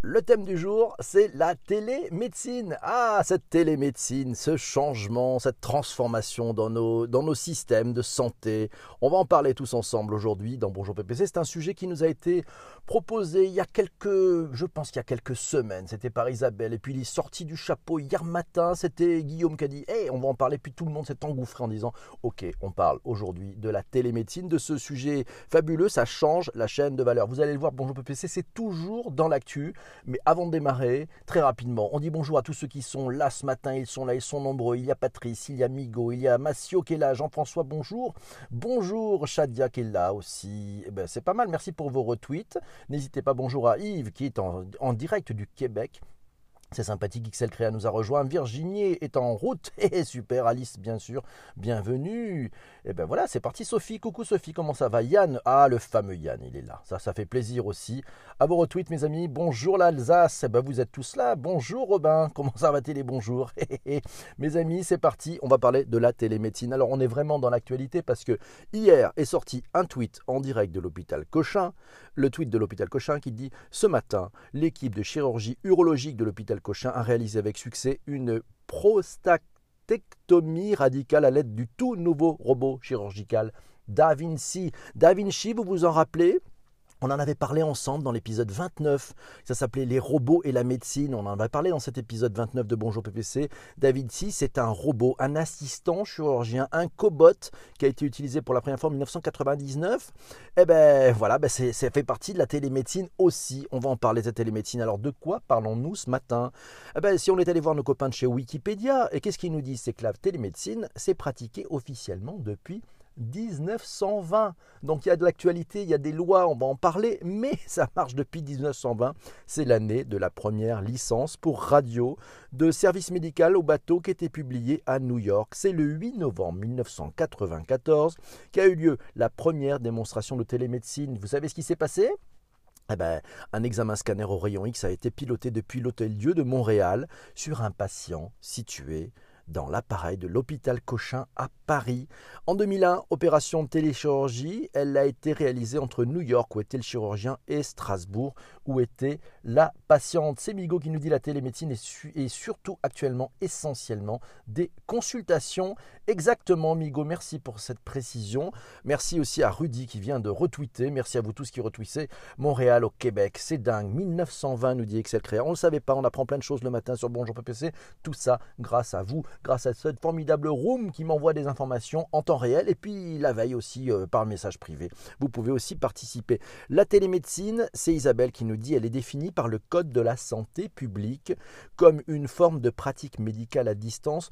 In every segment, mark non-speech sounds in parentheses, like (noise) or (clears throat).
Le thème du jour, c'est la télémédecine. Ah, cette télémédecine, ce changement, cette transformation dans nos, dans nos systèmes de santé. On va en parler tous ensemble aujourd'hui dans Bonjour PPC. C'est un sujet qui nous a été proposé il y a quelques, je pense qu'il y a quelques semaines. C'était par Isabelle. Et puis il est sorti du chapeau hier matin. C'était Guillaume qui a dit, hey, on va en parler. Puis tout le monde s'est engouffré en disant, ok, on parle aujourd'hui de la télémédecine, de ce sujet fabuleux. Ça change la chaîne de valeur. Vous allez le voir, Bonjour PPC, c'est toujours dans l'actu. Mais avant de démarrer, très rapidement, on dit bonjour à tous ceux qui sont là ce matin. Ils sont là, ils sont nombreux. Il y a Patrice, il y a Migo, il y a Massio qui est là, Jean-François, bonjour. Bonjour Shadia qui est là aussi. Eh ben, c'est pas mal, merci pour vos retweets. N'hésitez pas, bonjour à Yves qui est en, en direct du Québec. C'est sympathique, XL Créa nous a rejoint. Virginie est en route. (laughs) Et super, Alice, bien sûr, bienvenue. Et ben voilà, c'est parti. Sophie, coucou Sophie, comment ça va? Yann, ah, le fameux Yann, il est là. Ça, ça fait plaisir aussi. À vos retweets, mes amis. Bonjour l'Alsace. Eh ben, vous êtes tous là. Bonjour Robin, (laughs) comment ça va télé Bonjour? (laughs) mes amis, c'est parti. On va parler de la télémédecine. Alors, on est vraiment dans l'actualité parce que hier est sorti un tweet en direct de l'hôpital Cochin. Le tweet de l'hôpital Cochin qui dit Ce matin, l'équipe de chirurgie urologique de l'hôpital Cochin a réalisé avec succès une prostatectomie radicale à l'aide du tout nouveau robot chirurgical Da Vinci. Da Vinci, vous vous en rappelez? On en avait parlé ensemble dans l'épisode 29. Ça s'appelait Les robots et la médecine. On en avait parlé dans cet épisode 29 de Bonjour PPC. David Si, c'est un robot, un assistant chirurgien, un cobot qui a été utilisé pour la première fois en 1999. Eh ben voilà, ben c'est, ça fait partie de la télémédecine aussi. On va en parler de la télémédecine. Alors de quoi parlons-nous ce matin? Eh ben, Si on est allé voir nos copains de chez Wikipédia, et qu'est-ce qu'ils nous disent? C'est que la télémédecine s'est pratiquée officiellement depuis 1920. Donc il y a de l'actualité, il y a des lois, on va en parler, mais (laughs) ça marche depuis 1920. C'est l'année de la première licence pour radio de service médical au bateau qui était publiée à New York. C'est le 8 novembre 1994 qu'a eu lieu la première démonstration de télémédecine. Vous savez ce qui s'est passé? Eh ben, un examen scanner au rayon X a été piloté depuis l'Hôtel Dieu de Montréal sur un patient situé dans l'appareil de l'hôpital Cochin à Paris. En 2001, opération téléchirurgie, elle a été réalisée entre New York où était le chirurgien et Strasbourg où était la patiente. C'est Migo qui nous dit la télémédecine est, surtout actuellement essentiellement des consultations. Exactement Migo, merci pour cette précision. Merci aussi à Rudy qui vient de retweeter. Merci à vous tous qui retweetez Montréal au Québec. C'est dingue. 1920 nous dit Excel Créa. On ne le savait pas, on apprend plein de choses le matin sur Bonjour PPC. Tout ça grâce à vous, grâce à cette formidable room qui m'envoie des informations en temps réel et puis la veille aussi euh, par message privé. Vous pouvez aussi participer. La télémédecine, c'est Isabelle qui nous dit, elle est définie par le Code de la santé publique comme une forme de pratique médicale à distance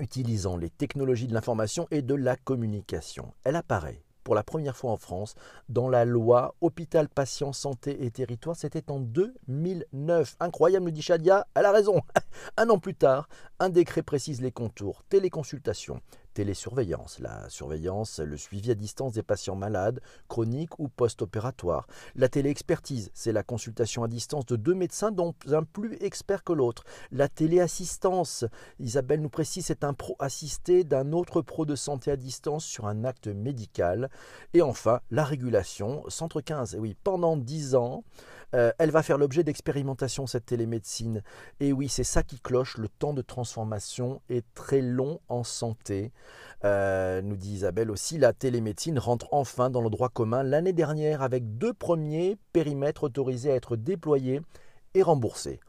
utilisant les technologies de l'information et de la communication. Elle apparaît pour la première fois en France dans la loi Hôpital, Patient, Santé et Territoire. C'était en 2009. Incroyable, nous dit Shadia. Elle a raison. (laughs) Un an plus tard, un décret précise les contours. Téléconsultation, télésurveillance, la surveillance, le suivi à distance des patients malades, chroniques ou post-opératoires. La téléexpertise, c'est la consultation à distance de deux médecins dont un plus expert que l'autre. La téléassistance, Isabelle nous précise, c'est un pro assisté d'un autre pro de santé à distance sur un acte médical. Et enfin, la régulation, centre 15, et oui, pendant dix ans, euh, elle va faire l'objet d'expérimentation, cette télémédecine. Et oui, c'est ça qui cloche. Le temps de transformation est très long en santé. Euh, nous dit Isabelle aussi, la télémédecine rentre enfin dans le droit commun l'année dernière avec deux premiers périmètres autorisés à être déployés et remboursés.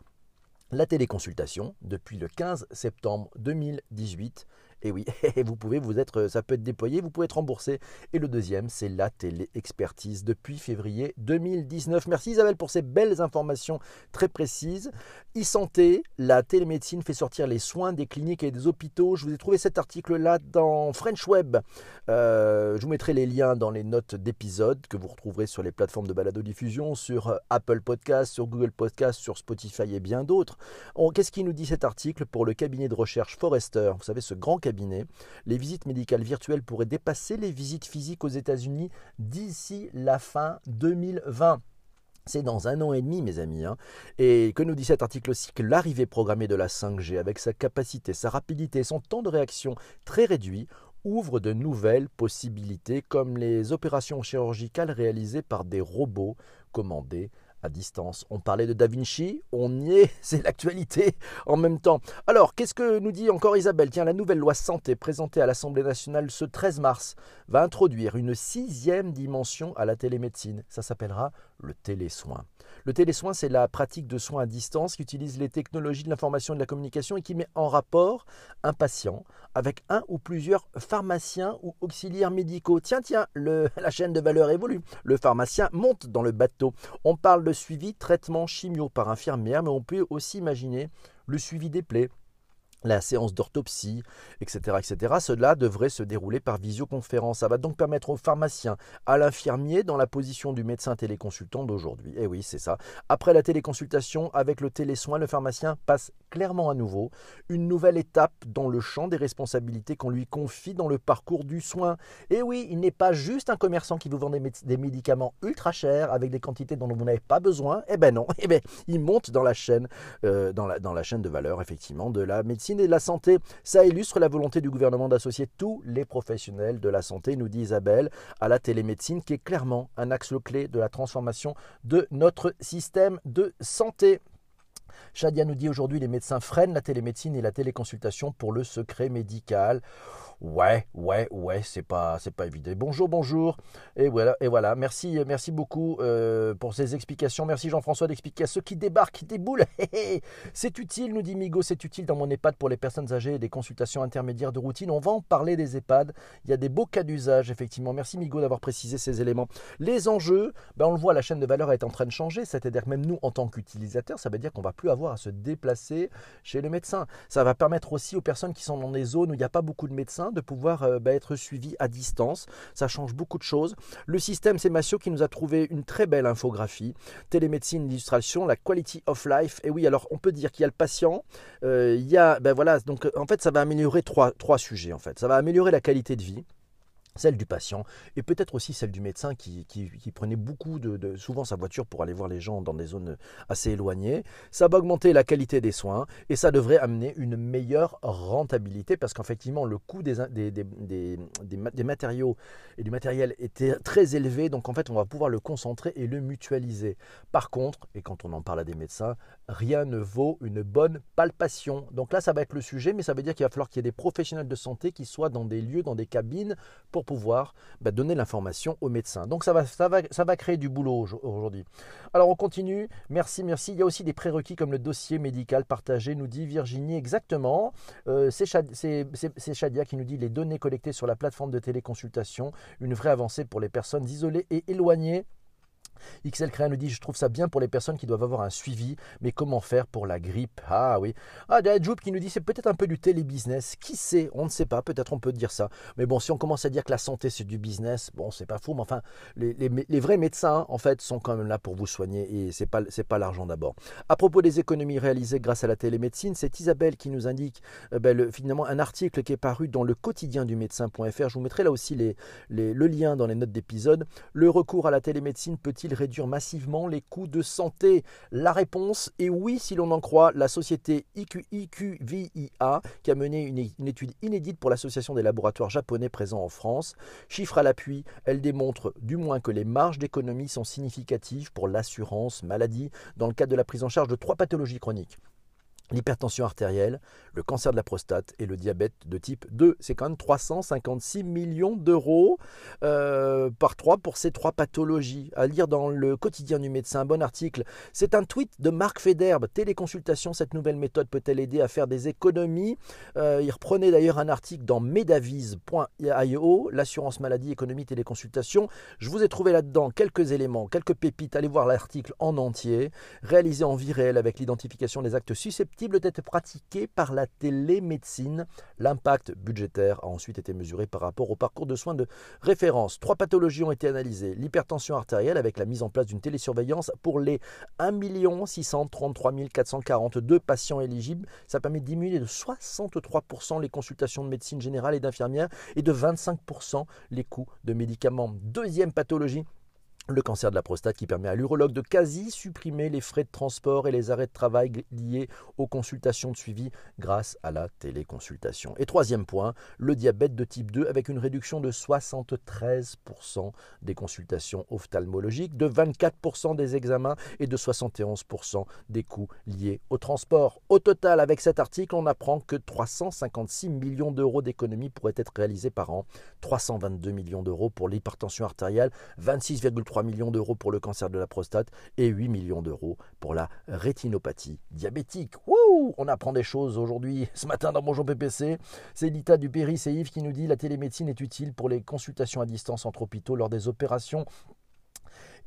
La téléconsultation, depuis le 15 septembre 2018, (laughs) et oui, vous pouvez vous être, ça peut être déployé, vous pouvez être remboursé. Et le deuxième, c'est la télé-expertise depuis février 2019. Merci Isabelle pour ces belles informations très précises. E-santé, la télémédecine fait sortir les soins des cliniques et des hôpitaux. Je vous ai trouvé cet article-là dans French Web. Euh, je vous mettrai les liens dans les notes d'épisode que vous retrouverez sur les plateformes de balado-diffusion, sur Apple Podcast, sur Google Podcast, sur Spotify et bien d'autres. Qu'est-ce qui nous dit cet article pour le cabinet de recherche Forrester? Vous savez, ce grand cabinet les visites médicales virtuelles pourraient dépasser les visites physiques aux États-Unis d'ici la fin 2020. C'est dans un an et demi, mes amis. Hein. Et que nous dit cet article aussi que l'arrivée programmée de la 5G, avec sa capacité, sa rapidité, son temps de réaction très réduit, ouvre de nouvelles possibilités, comme les opérations chirurgicales réalisées par des robots commandés à distance. On parlait de Da Vinci, on y est, (laughs) c'est l'actualité en même temps. Alors, qu'est-ce que nous dit encore Isabelle? Tiens, la nouvelle loi santé présentée à l'Assemblée nationale ce 13 mars va introduire une sixième dimension à la télémédecine. Ça s'appellera le télésoin. Le télésoin, c'est la pratique de soins à distance qui utilise les technologies de l'information et de la communication et qui met en rapport un patient avec un ou plusieurs pharmaciens ou auxiliaires médicaux. Tiens, tiens, (laughs) la chaîne de valeur évolue. Le pharmacien monte dans le bateau. On parle de suivi, traitement chimio par infirmière, mais on peut aussi imaginer le suivi des plaies, la séance d'orthopsie, etc., etc. Cela devrait se dérouler par visioconférence. Ça va donc permettre au pharmacien, à l'infirmier, dans la position du médecin téléconsultant d'aujourd'hui. Et eh oui, c'est ça. Après la téléconsultation, avec le télésoin, le pharmacien passe clairement à nouveau une nouvelle étape dans le champ des responsabilités qu'on lui confie dans le parcours du soin. Et oui, il n'est pas juste un commerçant qui vous vend des, médicaments ultra chers avec des quantités dont vous n'avez pas besoin. Eh ben non, (laughs) eh ben, il monte dans la chaîne, euh, dans la chaîne de valeur, effectivement, de la médecine et de la santé. Ça illustre la volonté du gouvernement d'associer tous les professionnels de la santé, nous dit Isabelle, à la télémédecine, qui est clairement un axe clé de la transformation de notre système de santé. Shadia nous dit aujourd'hui les médecins freinent la télémédecine et la téléconsultation pour le secret médical. Ouais, ouais, ouais, c'est pas, c'est pas évident. Bonjour, bonjour. Et voilà, et voilà. Merci, merci beaucoup euh, pour ces explications. Merci Jean-François d'expliquer à ceux qui débarquent, qui déboulent. (laughs) c'est utile, nous dit Migo, c'est utile dans mon EHPAD pour les personnes âgées et des consultations intermédiaires de routine. On va en parler des EHPAD. Il y a des beaux cas d'usage, effectivement. Merci Migo d'avoir précisé ces éléments. Les enjeux, ben on le voit, la chaîne de valeur est en train de changer. C'est-à-dire que même nous, en tant qu'utilisateurs, ça veut dire qu'on va plus avoir à se déplacer chez le médecin. Ça va permettre aussi aux personnes qui sont dans des zones où il n'y a pas beaucoup de médecins de pouvoir euh, bah, être suivi à distance. Ça change beaucoup de choses. Le système, c'est Massio qui nous a trouvé une très belle infographie. Télémédecine, illustration, la quality of life. Et oui, alors on peut dire qu'il y a le patient, euh, il y a, ben voilà, donc en fait ça va améliorer trois, trois sujets en fait. Ça va améliorer la qualité de vie celle du patient et peut-être aussi celle du médecin qui, prenait beaucoup de, souvent sa voiture pour aller voir les gens dans des zones assez éloignées. Ça va augmenter la qualité des soins et ça devrait amener une meilleure rentabilité parce qu'effectivement le coût des, des, des, matériaux et du matériel était très élevé donc en fait on va pouvoir le concentrer et le mutualiser. Par contre, et quand on en parle à des médecins, rien ne vaut une bonne palpation. Donc là ça va être le sujet mais ça veut dire qu'il va falloir qu'il y ait des professionnels de santé qui soient dans des lieux, dans des cabines pour pouvoir bah, donner l'information aux médecins. Donc ça va, ça, va, créer du boulot aujourd'hui. Alors on continue. Merci, merci. Il y a aussi des prérequis comme le dossier médical partagé, nous dit Virginie exactement. Euh, c'est Shadia qui nous dit les données collectées sur la plateforme de téléconsultation, une vraie avancée pour les personnes isolées et éloignées XL Créa nous dit Je trouve ça bien pour les personnes qui doivent avoir un suivi, mais comment faire pour la grippe? Ah oui. Ah, Joub qui nous dit C'est peut-être un peu du télébusiness. Qui sait? On ne sait pas. Peut-être on peut dire ça. Mais bon, si on commence à dire que la santé c'est du business, bon, c'est pas fou. Mais enfin, les, vrais médecins, en fait, sont quand même là pour vous soigner et c'est pas, c'est pas l'argent d'abord. À propos des économies réalisées grâce à la télémédecine, c'est Isabelle qui nous indique euh, ben, finalement un article qui est paru dans le quotidien du médecin.fr. Je vous mettrai là aussi les, le lien dans les notes d'épisode. Le recours à la télémédecine peut-il réduire massivement les coûts de santé? La réponse est oui, si l'on en croit la société IQVIA, qui a mené une, étude inédite pour l'Association des laboratoires japonais présents en France. Chiffre à l'appui, elle démontre du moins que les marges d'économie sont significatives pour l'assurance maladie dans le cadre de la prise en charge de trois pathologies chroniques l'hypertension artérielle, le cancer de la prostate et le diabète de type 2. C'est quand même 356 millions d'euros euh, par trois pour ces trois pathologies. À lire dans le quotidien du médecin, bon article. C'est un tweet de Marc Federbe. Téléconsultation, cette nouvelle méthode peut-elle aider à faire des économies? Euh, Il reprenait d'ailleurs un article dans medavis.io, l'assurance maladie, économie, téléconsultation. Je vous ai trouvé là-dedans quelques éléments, quelques pépites. Allez voir l'article en entier, réalisé en vie réelle avec l'identification des actes susceptibles d'être pratiquée par la télémédecine. L'impact budgétaire a ensuite été mesuré par rapport au parcours de soins de référence. Trois pathologies ont été analysées. L'hypertension artérielle avec la mise en place d'une télésurveillance pour les 1 633 442 patients éligibles. Ça permet de diminuer de 63% les consultations de médecine générale et d'infirmière et de 25% les coûts de médicaments. Deuxième pathologie, le cancer de la prostate qui permet à l'urologue de quasi supprimer les frais de transport et les arrêts de travail liés aux consultations de suivi grâce à la téléconsultation. Et troisième point, le diabète de type 2 avec une réduction de 73% des consultations ophtalmologiques, de 24% des examens et de 71% des coûts liés au transport. Au total, avec cet article, on apprend que 356 millions d'euros d'économies pourraient être réalisés par an, 322 millions d'euros pour l'hypertension artérielle, 26,3 millions d'euros pour le cancer de la prostate et 8 millions d'euros pour la rétinopathie diabétique. Wouh On apprend des choses aujourd'hui. (laughs) Ce matin dans Bonjour PPC, c'est Lita Dupéry et Yves qui nous dit la télémédecine est utile pour les consultations à distance entre hôpitaux lors des opérations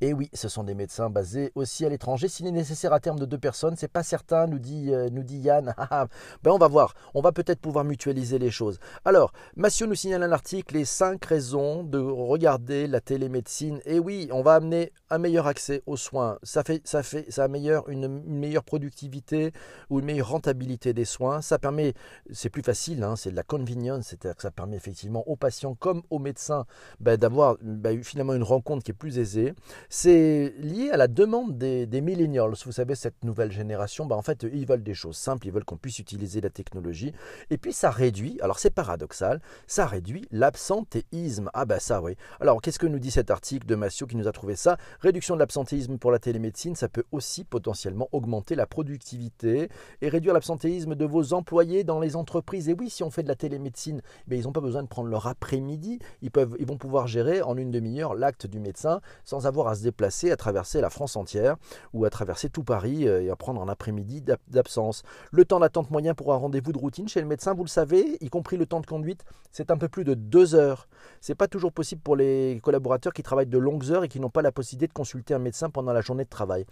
et oui, ce sont des médecins basés aussi à l'étranger. S'il est nécessaire à terme de deux personnes, c'est pas certain, nous dit, euh, nous dit Yann. (laughs) Ah, ah. ben on va voir. On va peut-être pouvoir mutualiser les choses. Alors, Massio nous signale un article les cinq raisons de regarder la télémédecine. Et oui, on va amener un meilleur accès aux soins. Ça fait, ça fait, ça améliore une, meilleure productivité ou une meilleure rentabilité des soins. Ça permet, c'est plus facile, hein, c'est de la convenience, c'est-à-dire que ça permet effectivement aux patients comme aux médecins ben, d'avoir ben, finalement une rencontre qui est plus aisée. C'est lié à la demande des, millennials. Vous savez, cette nouvelle génération, bah en fait, ils veulent des choses simples, ils veulent qu'on puisse utiliser la technologie. Et puis, ça réduit, alors c'est paradoxal, ça réduit l'absentéisme. Ah ben ça, oui. Alors, qu'est-ce que nous dit cet article de Massio qui nous a trouvé ça? Réduction de l'absentéisme pour la télémédecine, ça peut aussi potentiellement augmenter la productivité et réduire l'absentéisme de vos employés dans les entreprises. Et oui, si on fait de la télémédecine, ben, ils n'ont pas besoin de prendre leur après-midi. Ils, peuvent, ils vont pouvoir gérer en une demi-heure l'acte du médecin sans avoir à se déplacer, à traverser la France entière ou à traverser tout Paris euh, et à prendre un après-midi d'absence. Le temps d'attente moyen pour un rendez-vous de routine chez le médecin, vous le savez, y compris le temps de conduite, c'est un peu plus de deux heures. C'est pas toujours possible pour les collaborateurs qui travaillent de longues heures et qui n'ont pas la possibilité de consulter un médecin pendant la journée de travail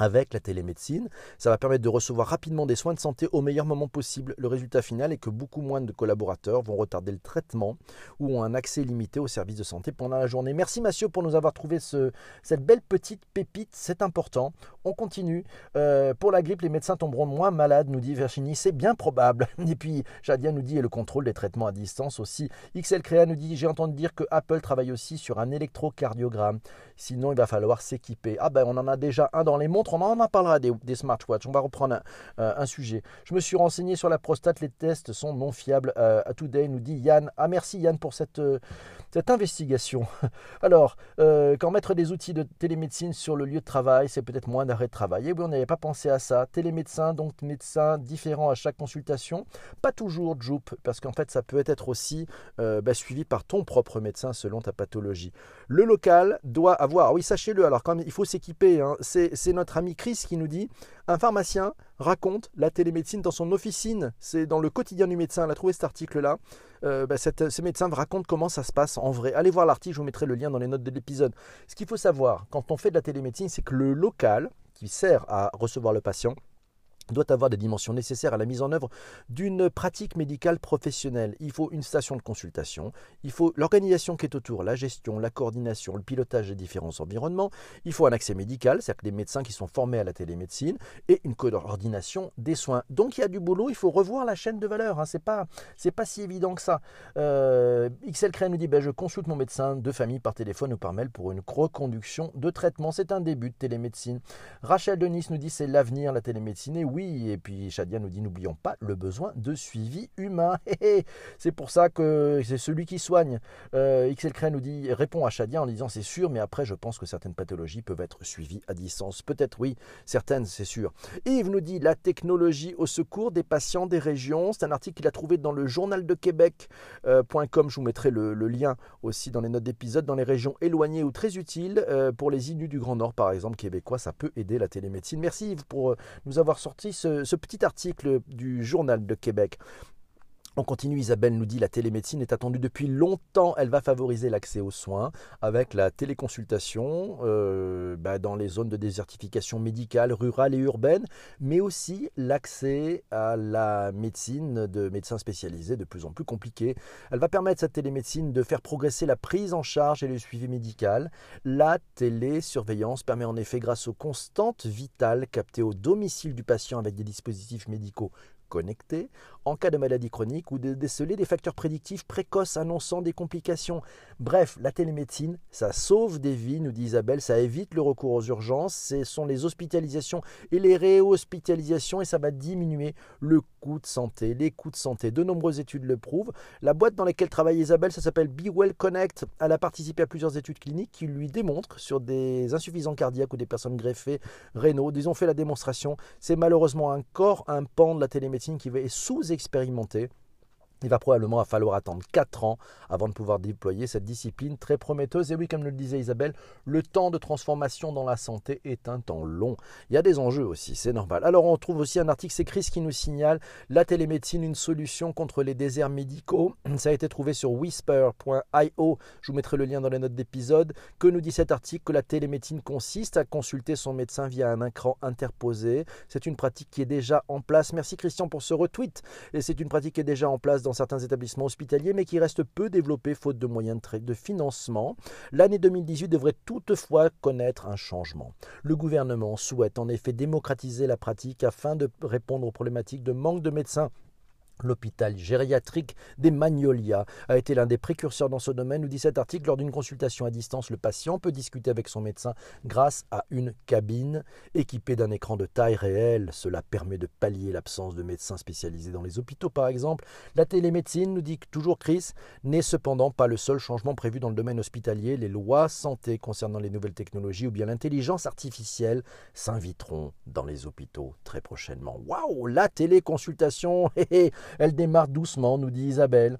avec la télémédecine. Ça va permettre de recevoir rapidement des soins de santé au meilleur moment possible. Le résultat final est que beaucoup moins de collaborateurs vont retarder le traitement ou ont un accès limité aux services de santé pendant la journée. Merci Mathieu pour nous avoir trouvé ce, cette belle petite pépite, c'est important. On continue. Euh, pour la grippe, les médecins tomberont moins malades, nous dit Virginie. C'est bien probable. (laughs) Et puis Jadia nous dit et le contrôle des traitements à distance aussi. XL Créa nous dit j'ai entendu dire que Apple travaille aussi sur un électrocardiogramme. Sinon, il va falloir s'équiper. Ah ben on en a déjà un dans les montres on en parlera des, des smartwatches. On va reprendre un, euh, sujet. Je me suis renseigné sur la prostate. Les tests sont non fiables. Euh, à Today nous dit Yann. Ah merci Yann pour cette, euh, cette investigation. (laughs) Alors, quand mettre des outils de télémédecine sur le lieu de travail, c'est peut-être moins d'arrêt de travail. Et oui, on n'avait pas pensé à ça. Télémédecin, donc médecin différent à chaque consultation. Pas toujours Joop, parce qu'en fait, ça peut être aussi bah, suivi par ton propre médecin selon ta pathologie. Le local doit avoir, ah oui, sachez-le, alors quand il faut s'équiper, hein, c'est notre ami Chris qui nous dit Un pharmacien raconte la télémédecine dans son officine. C'est dans le quotidien du médecin. Elle a trouvé cet article-là. Euh, bah, ce médecin raconte comment ça se passe en vrai. Allez voir l'article, je vous mettrai le lien dans les notes de l'épisode. Ce qu'il faut savoir quand on fait de la télémédecine, c'est que le local qui sert à recevoir le patient, doit avoir des dimensions nécessaires à la mise en œuvre d'une pratique médicale professionnelle. Il faut une station de consultation, il faut l'organisation qui est autour, la gestion, la coordination, le pilotage des différents environnements, il faut un accès médical, c'est-à-dire des médecins qui sont formés à la télémédecine, et une coordination des soins. Donc il y a du boulot, il faut revoir la chaîne de valeur, hein. c'est pas, pas si évident que ça. Euh, XL nous dit, ben, je consulte mon médecin de famille par téléphone ou par mail pour une reconduction de traitement, c'est un début de télémédecine. Rachel Denis nous dit, c'est l'avenir, la télémédecine, et oui, et puis Shadia nous dit n'oublions pas le besoin de suivi humain. (laughs) c'est pour ça que c'est celui qui soigne. Euh, XL nous dit répond à Shadia en disant c'est sûr, mais après je pense que certaines pathologies peuvent être suivies à distance. Peut-être oui, certaines c'est sûr. Yves nous dit la technologie au secours des patients des régions. C'est un article qu'il a trouvé dans le journal de Québec.com. Euh, je vous mettrai le, lien aussi dans les notes d'épisode. Dans les régions éloignées ou très utiles, euh, pour les Inuits du Grand Nord par exemple, québécois, ça peut aider la télémédecine. Merci Yves pour nous avoir sorti ce, petit article du Journal de Québec. On continue, Isabelle nous dit la télémédecine est attendue depuis longtemps. Elle va favoriser l'accès aux soins avec la téléconsultation euh, bah, dans les zones de désertification médicale, rurale et urbaine, mais aussi l'accès à la médecine de médecins spécialisés de plus en plus compliqué. Elle va permettre cette télémédecine de faire progresser la prise en charge et le suivi médical. La télésurveillance permet en effet, grâce aux constantes vitales captées au domicile du patient avec des dispositifs médicaux connectés, en cas de maladie chronique ou de déceler des facteurs prédictifs précoces annonçant des complications. Bref, la télémédecine, ça sauve des vies, nous dit Isabelle, ça évite le recours aux urgences, ce sont les hospitalisations et les réhospitalisations et ça va diminuer le coût de santé, les coûts de santé. De nombreuses études le prouvent. La boîte dans laquelle travaille Isabelle, ça s'appelle Be Connect. Elle a participé à plusieurs études cliniques qui lui démontrent sur des insuffisants cardiaques ou des personnes greffées rénaux. Ils ont fait la démonstration. C'est malheureusement un corps, un pan de la télémédecine qui est sous-expérimenté. Il va probablement falloir attendre 4 ans avant de pouvoir déployer cette discipline très prometteuse. Et oui, comme le disait Isabelle, le temps de transformation dans la santé est un temps long. Il y a des enjeux aussi, c'est normal. Alors on trouve aussi un article, c'est Chris qui nous signale la télémédecine, une solution contre les déserts médicaux. Ça a été trouvé sur whisper.io. Je vous mettrai le lien dans les notes d'épisode. Que nous dit cet article Que la télémédecine consiste à consulter son médecin via un écran interposé. C'est une pratique qui est déjà en place. Merci Christian pour ce retweet. Et c'est une pratique qui est déjà en place dans certains établissements hospitaliers, mais qui reste peu développé faute de moyens de financement. L'année 2018 devrait toutefois connaître un changement. Le gouvernement souhaite en effet démocratiser la pratique afin de répondre aux problématiques de manque de médecins L'hôpital gériatrique des Magnolias a été l'un des précurseurs dans ce domaine, nous dit cet article. Lors d'une consultation à distance, le patient peut discuter avec son médecin grâce à une cabine équipée d'un écran de taille réelle. Cela permet de pallier l'absence de médecins spécialisés dans les hôpitaux, par exemple. La télémédecine, nous dit toujours Chris, n'est cependant pas le seul changement prévu dans le domaine hospitalier. Les lois santé concernant les nouvelles technologies ou bien l'intelligence artificielle s'inviteront dans les hôpitaux très prochainement. Waouh, la téléconsultation (laughs) Elle démarre doucement, nous dit Isabelle.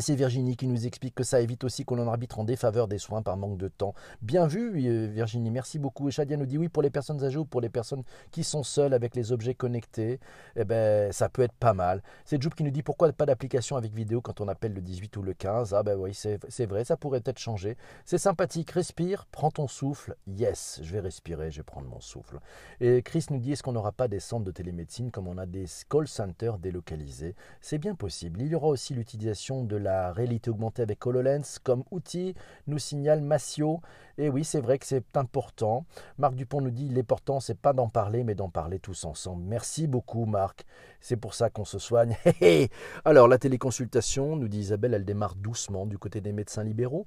C'est Virginie qui nous explique que ça évite aussi qu'on en arbitre en défaveur des soins par manque de temps. Bien vu, euh, Virginie, merci beaucoup. Et Shadia nous dit oui, pour les personnes âgées ou pour les personnes qui sont seules avec les objets connectés, eh ben, ça peut être pas mal. C'est Joub qui nous dit pourquoi pas d'application avec vidéo quand on appelle le 18 ou le 15. Ah ben oui, c'est vrai, ça pourrait être changé. C'est sympathique, respire, prends ton souffle. Yes, je vais respirer, je vais prendre mon souffle. Et Chris nous dit est-ce qu'on n'aura pas des centres de télémédecine comme on a des call centers délocalisés? C'est bien possible. Il y aura aussi l'utilisation de la réalité augmentée avec HoloLens comme outil, nous signale Massio. Et oui, c'est vrai que c'est important. Marc Dupont nous dit l'important, c'est pas d'en parler, mais d'en parler tous ensemble. Merci beaucoup, Marc. C'est pour ça qu'on se soigne. (laughs) Alors, la téléconsultation, nous dit Isabelle, elle démarre doucement du côté des médecins libéraux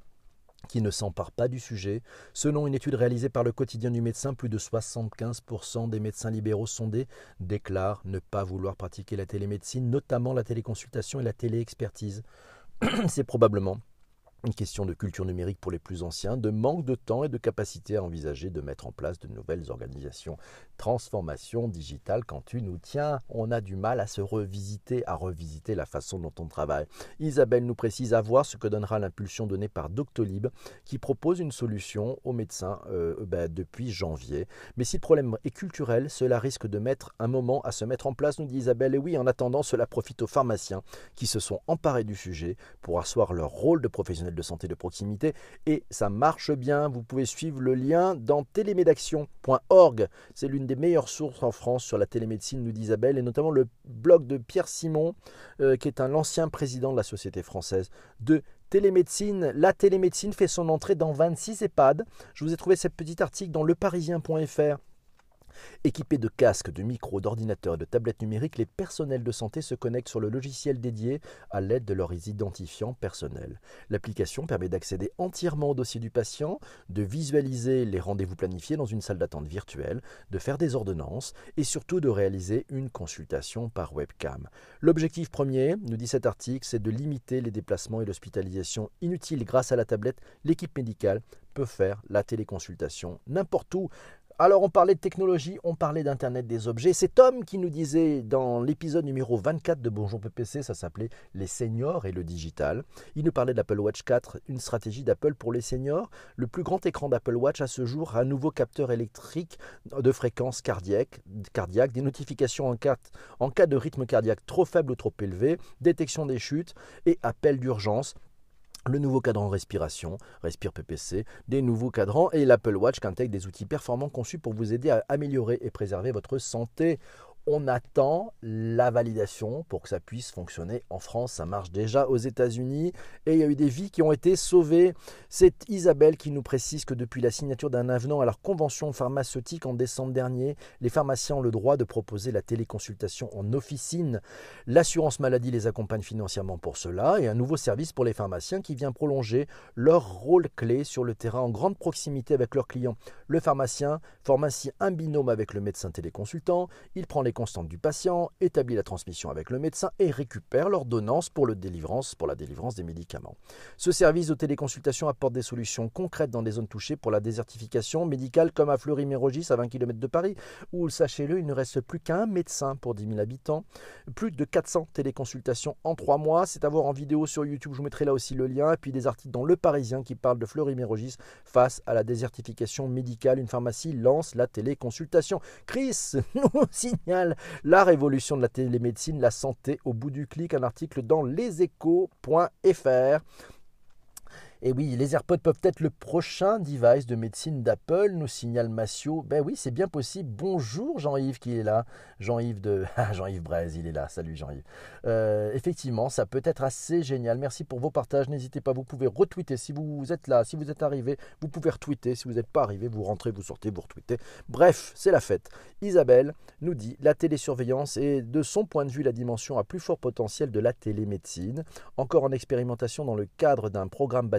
qui ne s'emparent pas du sujet. Selon une étude réalisée par le quotidien du médecin, plus de 75% des médecins libéraux sondés déclarent ne pas vouloir pratiquer la télémédecine, notamment la téléconsultation et la téléexpertise. (clears throat) c'est probablement une question de culture numérique pour les plus anciens, de manque de temps et de capacité à envisager de mettre en place de nouvelles organisations. Transformation digitale, quand tu nous tiens, on a du mal à se revisiter, à revisiter la façon dont on travaille. Isabelle nous précise à voir ce que donnera l'impulsion donnée par Doctolib, qui propose une solution aux médecins euh, ben, depuis janvier. Mais si le problème est culturel, cela risque de mettre un moment à se mettre en place, nous dit Isabelle. Et oui, en attendant, cela profite aux pharmaciens qui se sont emparés du sujet pour asseoir leur rôle de professionnel de santé de proximité et ça marche bien. Vous pouvez suivre le lien dans télémédaction.org. C'est l'une des meilleures sources en France sur la télémédecine, nous dit Isabelle, et notamment le blog de Pierre Simon, euh, qui est un ancien président de la Société française de télémédecine. La télémédecine fait son entrée dans 26 EHPAD. Je vous ai trouvé ce petit article dans leparisien.fr Équipés de casques, de micros, d'ordinateurs et de tablettes numériques, les personnels de santé se connectent sur le logiciel dédié à l'aide de leurs identifiants personnels. L'application permet d'accéder entièrement au dossier du patient, de visualiser les rendez-vous planifiés dans une salle d'attente virtuelle, de faire des ordonnances et surtout de réaliser une consultation par webcam. L'objectif premier, nous dit cet article, c'est de limiter les déplacements et l'hospitalisation inutiles grâce à la tablette. L'équipe médicale peut faire la téléconsultation n'importe où. Alors on parlait de technologie, on parlait d'Internet des objets. C'est Tom qui nous disait dans l'épisode numéro 24 de Bonjour PPC, ça s'appelait Les seniors et le digital. Il nous parlait d'Apple Watch 4, une stratégie d'Apple pour les seniors. Le plus grand écran d'Apple Watch à ce jour, un nouveau capteur électrique de fréquence cardiaque, des notifications en cas, en cas de rythme cardiaque trop faible ou trop élevé, détection des chutes et appel d'urgence le nouveau cadran respiration, Respire PPC, des nouveaux cadrans et l'Apple Watch qui intègre des outils performants conçus pour vous aider à améliorer et préserver votre santé On attend la validation pour que ça puisse fonctionner en France. Ça marche déjà aux États-Unis et il y a eu des vies qui ont été sauvées. C'est Isabelle qui nous précise que depuis la signature d'un avenant à leur convention pharmaceutique en décembre dernier, les pharmaciens ont le droit de proposer la téléconsultation en officine. L'assurance maladie les accompagne financièrement pour cela et un nouveau service pour les pharmaciens qui vient prolonger leur rôle clé sur le terrain en grande proximité avec leurs clients. Le pharmacien forme ainsi un binôme avec le médecin téléconsultant, il prend les constantes du patient, établit la transmission avec le médecin et récupère l'ordonnance pour, le pour la délivrance des médicaments. Ce service de téléconsultation apporte des solutions concrètes dans des zones touchées pour la désertification médicale comme à Fleury-Mérogis à 20 km de Paris, où, sachez-le, il ne reste plus qu'un médecin pour 10 000 habitants. Plus de 400 téléconsultations en 3 mois, c'est à voir en vidéo sur YouTube, je vous mettrai là aussi le lien, et puis des articles dans Le Parisien qui parlent de Fleury-Mérogis face à la désertification médicale. Une pharmacie lance la téléconsultation. Chris (laughs) nous signale la révolution de la télémédecine, la santé au bout du clic, un article dans leséchos.fr. Et oui, les AirPods peuvent être le prochain device de médecine d'Apple, nous signale Massio. Ben oui, c'est bien possible. Bonjour Jean-Yves qui est là. Jean-Yves de. (laughs) Ah, Jean-Yves Braise, il est là. Salut Jean-Yves. Euh, effectivement, ça peut être assez génial. Merci pour vos partages. N'hésitez pas, vous pouvez retweeter. Si vous êtes là, si vous êtes arrivé, vous pouvez retweeter. Si vous n'êtes pas arrivé, vous rentrez, vous sortez, vous retweetez. Bref, c'est la fête. Isabelle nous dit la télésurveillance est de son point de vue la dimension à plus fort potentiel de la télémédecine. Encore en expérimentation dans le cadre d'un programme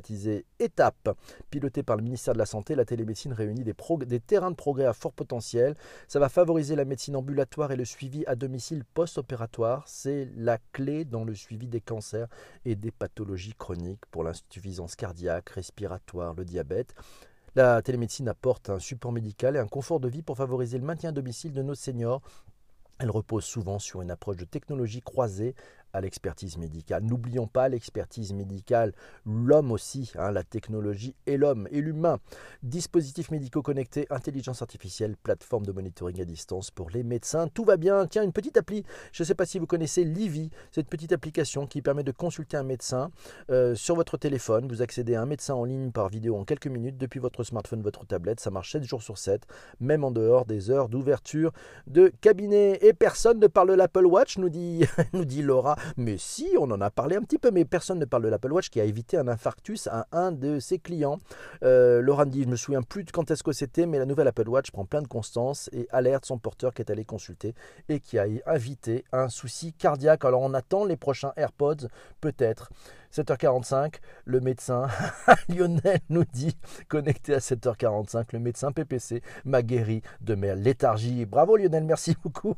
Étape. Piloté par le ministère de la Santé, la télémédecine réunit des, des, terrains de progrès à fort potentiel. Ça va favoriser la médecine ambulatoire et le suivi à domicile post-opératoire. C'est la clé dans le suivi des cancers et des pathologies chroniques pour l'insuffisance cardiaque, respiratoire, le diabète. La télémédecine apporte un support médical et un confort de vie pour favoriser le maintien à domicile de nos seniors elle repose souvent sur une approche de technologie croisée à l'expertise médicale. N'oublions pas l'expertise médicale, l'homme aussi, hein, la technologie et l'homme et l'humain. Dispositifs médicaux connectés, intelligence artificielle, plateforme de monitoring à distance pour les médecins. Tout va bien. Tiens, une petite appli. Je ne sais pas si vous connaissez Livy, cette petite application qui permet de consulter un médecin euh, sur votre téléphone. Vous accédez à un médecin en ligne par vidéo en quelques minutes depuis votre smartphone, votre tablette. Ça marche 7 jours sur 7, même en dehors des heures d'ouverture de cabinet. Et personne ne parle de l'Apple Watch, nous dit, (laughs) nous dit Laura. Mais si, on en a parlé un petit peu, mais personne ne parle de l'Apple Watch qui a évité un infarctus à un de ses clients. Euh, Laurent dit, je me souviens plus de quand est-ce que c'était, mais la nouvelle Apple Watch prend plein de constance et alerte son porteur qui est allé consulter et qui a évité un souci cardiaque. Alors on attend les prochains AirPods, peut-être. 7h45, le médecin (laughs) Lionel nous dit, connecté à 7h45, le médecin PPC m'a guéri de mes léthargies. Bravo Lionel, merci beaucoup.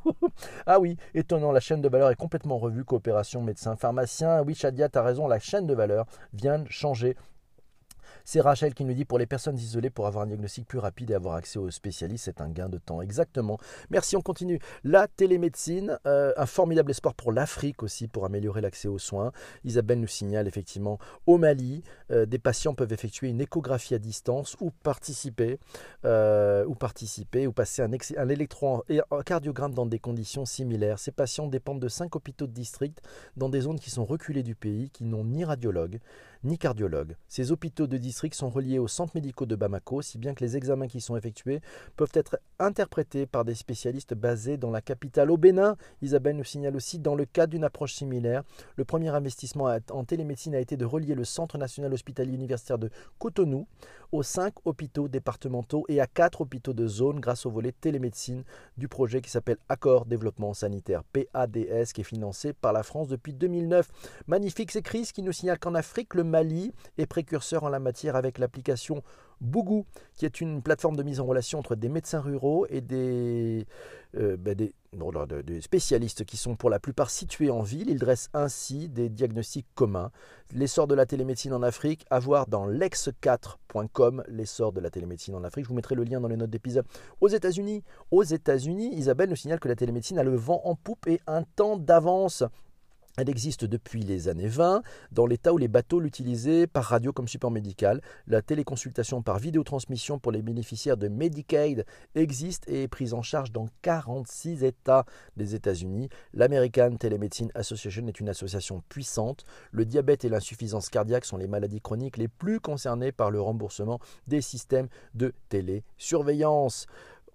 Ah oui, étonnant, la chaîne de valeur est complètement revue, coopération médecin-pharmacien. Oui, Shadia, tu as raison, la chaîne de valeur vient changer c'est Rachel qui nous dit pour les personnes isolées, pour avoir un diagnostic plus rapide et avoir accès aux spécialistes, c'est un gain de temps. Exactement. Merci, on continue. La télémédecine, euh, un formidable espoir pour l'Afrique aussi, pour améliorer l'accès aux soins. Isabelle nous signale effectivement au Mali, euh, des patients peuvent effectuer une échographie à distance ou participer, euh, ou passer un, un électrocardiogramme dans des conditions similaires. Ces patients dépendent de cinq hôpitaux de district dans des zones qui sont reculées du pays, qui n'ont ni radiologue, ni cardiologue. Ces hôpitaux de district sont reliés aux centres médicaux de Bamako, si bien que les examens qui sont effectués peuvent être interprétés par des spécialistes basés dans la capitale. Au Bénin, Isabelle nous signale aussi, dans le cadre d'une approche similaire, le premier investissement en télémédecine a été de relier le Centre national hospitalier universitaire de Cotonou aux cinq hôpitaux départementaux et à quatre hôpitaux de zone grâce au volet télémédecine du projet qui s'appelle Accord Développement Sanitaire, PADS, qui est financé par la France depuis 2009. Magnifique, c'est Chris qui nous signale qu'en Afrique, le Mali est précurseur en la matière avec l'application Bougou, qui est une plateforme de mise en relation entre des médecins ruraux et des, euh, ben des, spécialistes qui sont pour la plupart situés en ville. Ils dressent ainsi des diagnostics communs. L'essor de la télémédecine en Afrique, à voir dans lex4.com, l'essor de la télémédecine en Afrique. Je vous mettrai le lien dans les notes d'épisode. Aux États-Unis, aux États-Unis, Isabelle nous signale que la télémédecine a le vent en poupe et un temps d'avance. Elle existe depuis les années 20 dans l'état où les bateaux l'utilisaient par radio comme support médical. La téléconsultation par vidéotransmission pour les bénéficiaires de Medicaid existe et est prise en charge dans 46 États des États-Unis. L'American Telemedicine Association est une association puissante. Le diabète et l'insuffisance cardiaque sont les maladies chroniques les plus concernées par le remboursement des systèmes de télésurveillance.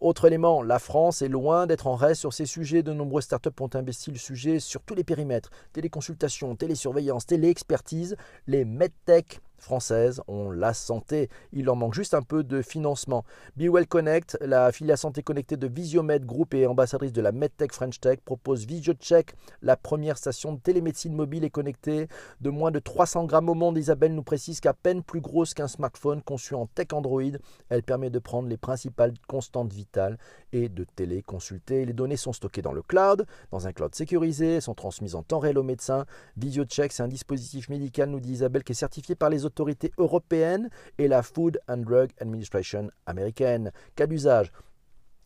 Autre élément, la France est loin d'être en reste sur ces sujets. De nombreuses startups ont investi le sujet sur tous les périmètres téléconsultation, télésurveillance, téléexpertise. Les medtech françaises ont la santé. Il leur manque juste un peu de financement. BeWell Connect, la filiale santé connectée de Visiomed Group et ambassadrice de la MedTech French Tech, propose VisioCheck, la première station de télémédecine mobile et connectée de moins de 300 grammes au monde. Isabelle nous précise qu'à peine plus grosse qu'un smartphone conçu en tech Android, elle permet de prendre les principales constantes vitales et de téléconsulter. Les données sont stockées dans le cloud, dans un cloud sécurisé, sont transmises en temps réel au médecin. VisioCheck, c'est un dispositif médical, nous dit Isabelle, qui est certifié par les autorités européennes et la Food and Drug Administration américaine. Cas d'usage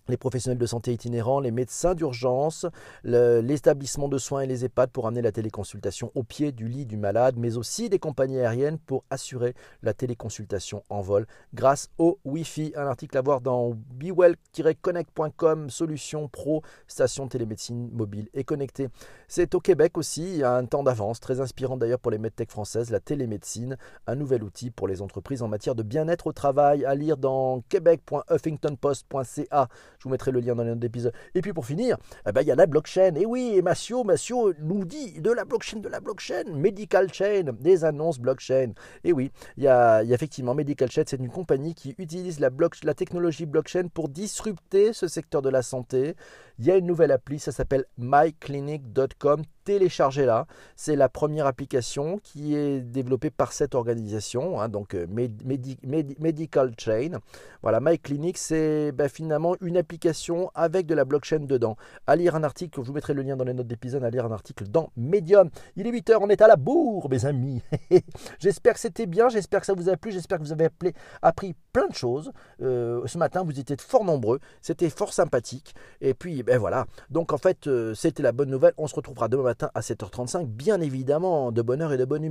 les professionnels de santé itinérants, les médecins d'urgence, l'établissement de soins et les EHPAD pour amener la téléconsultation au pied du lit du malade, mais aussi des compagnies aériennes pour assurer la téléconsultation en vol grâce au Wi-Fi. Un article à voir dans bewell-connect.com, solution pro, station de télémédecine mobile et connectée. C'est au Québec aussi, il y a un temps d'avance, très inspirant d'ailleurs pour les medtech françaises, la télémédecine, un nouvel outil pour les entreprises en matière de bien-être au travail, à lire dans québec.huffingtonpost.ca. Je vous mettrai le lien dans les notes d'épisode. Et puis pour finir, eh ben, il y a la blockchain. Et oui, Massio, Massio nous dit de la blockchain, de la blockchain, medical chain, des annonces blockchain. Et oui, il y a, effectivement Medical Chain, c'est une compagnie qui utilise la technologie blockchain pour disrupter ce secteur de la santé. Il y a une nouvelle appli, ça s'appelle myclinic.com téléchargez-la. C'est la première application qui est développée par cette organisation, hein, donc euh, Medical Chain. Voilà, MyClinic, c'est ben, finalement une application avec de la blockchain dedans. À lire un article, je vous mettrai le lien dans les notes d'épisode, à lire un article dans Medium. Il est 8h, on est à la bourre, mes amis. (laughs) j'espère que c'était bien, j'espère que ça vous a plu, j'espère que vous avez appris plein de choses. Euh, ce matin, vous étiez fort nombreux, c'était fort sympathique. Et puis, ben voilà. Donc en fait, euh, c'était la bonne nouvelle. On se retrouvera demain matin à 7h35, bien évidemment, de bonne heure et de bonne humeur.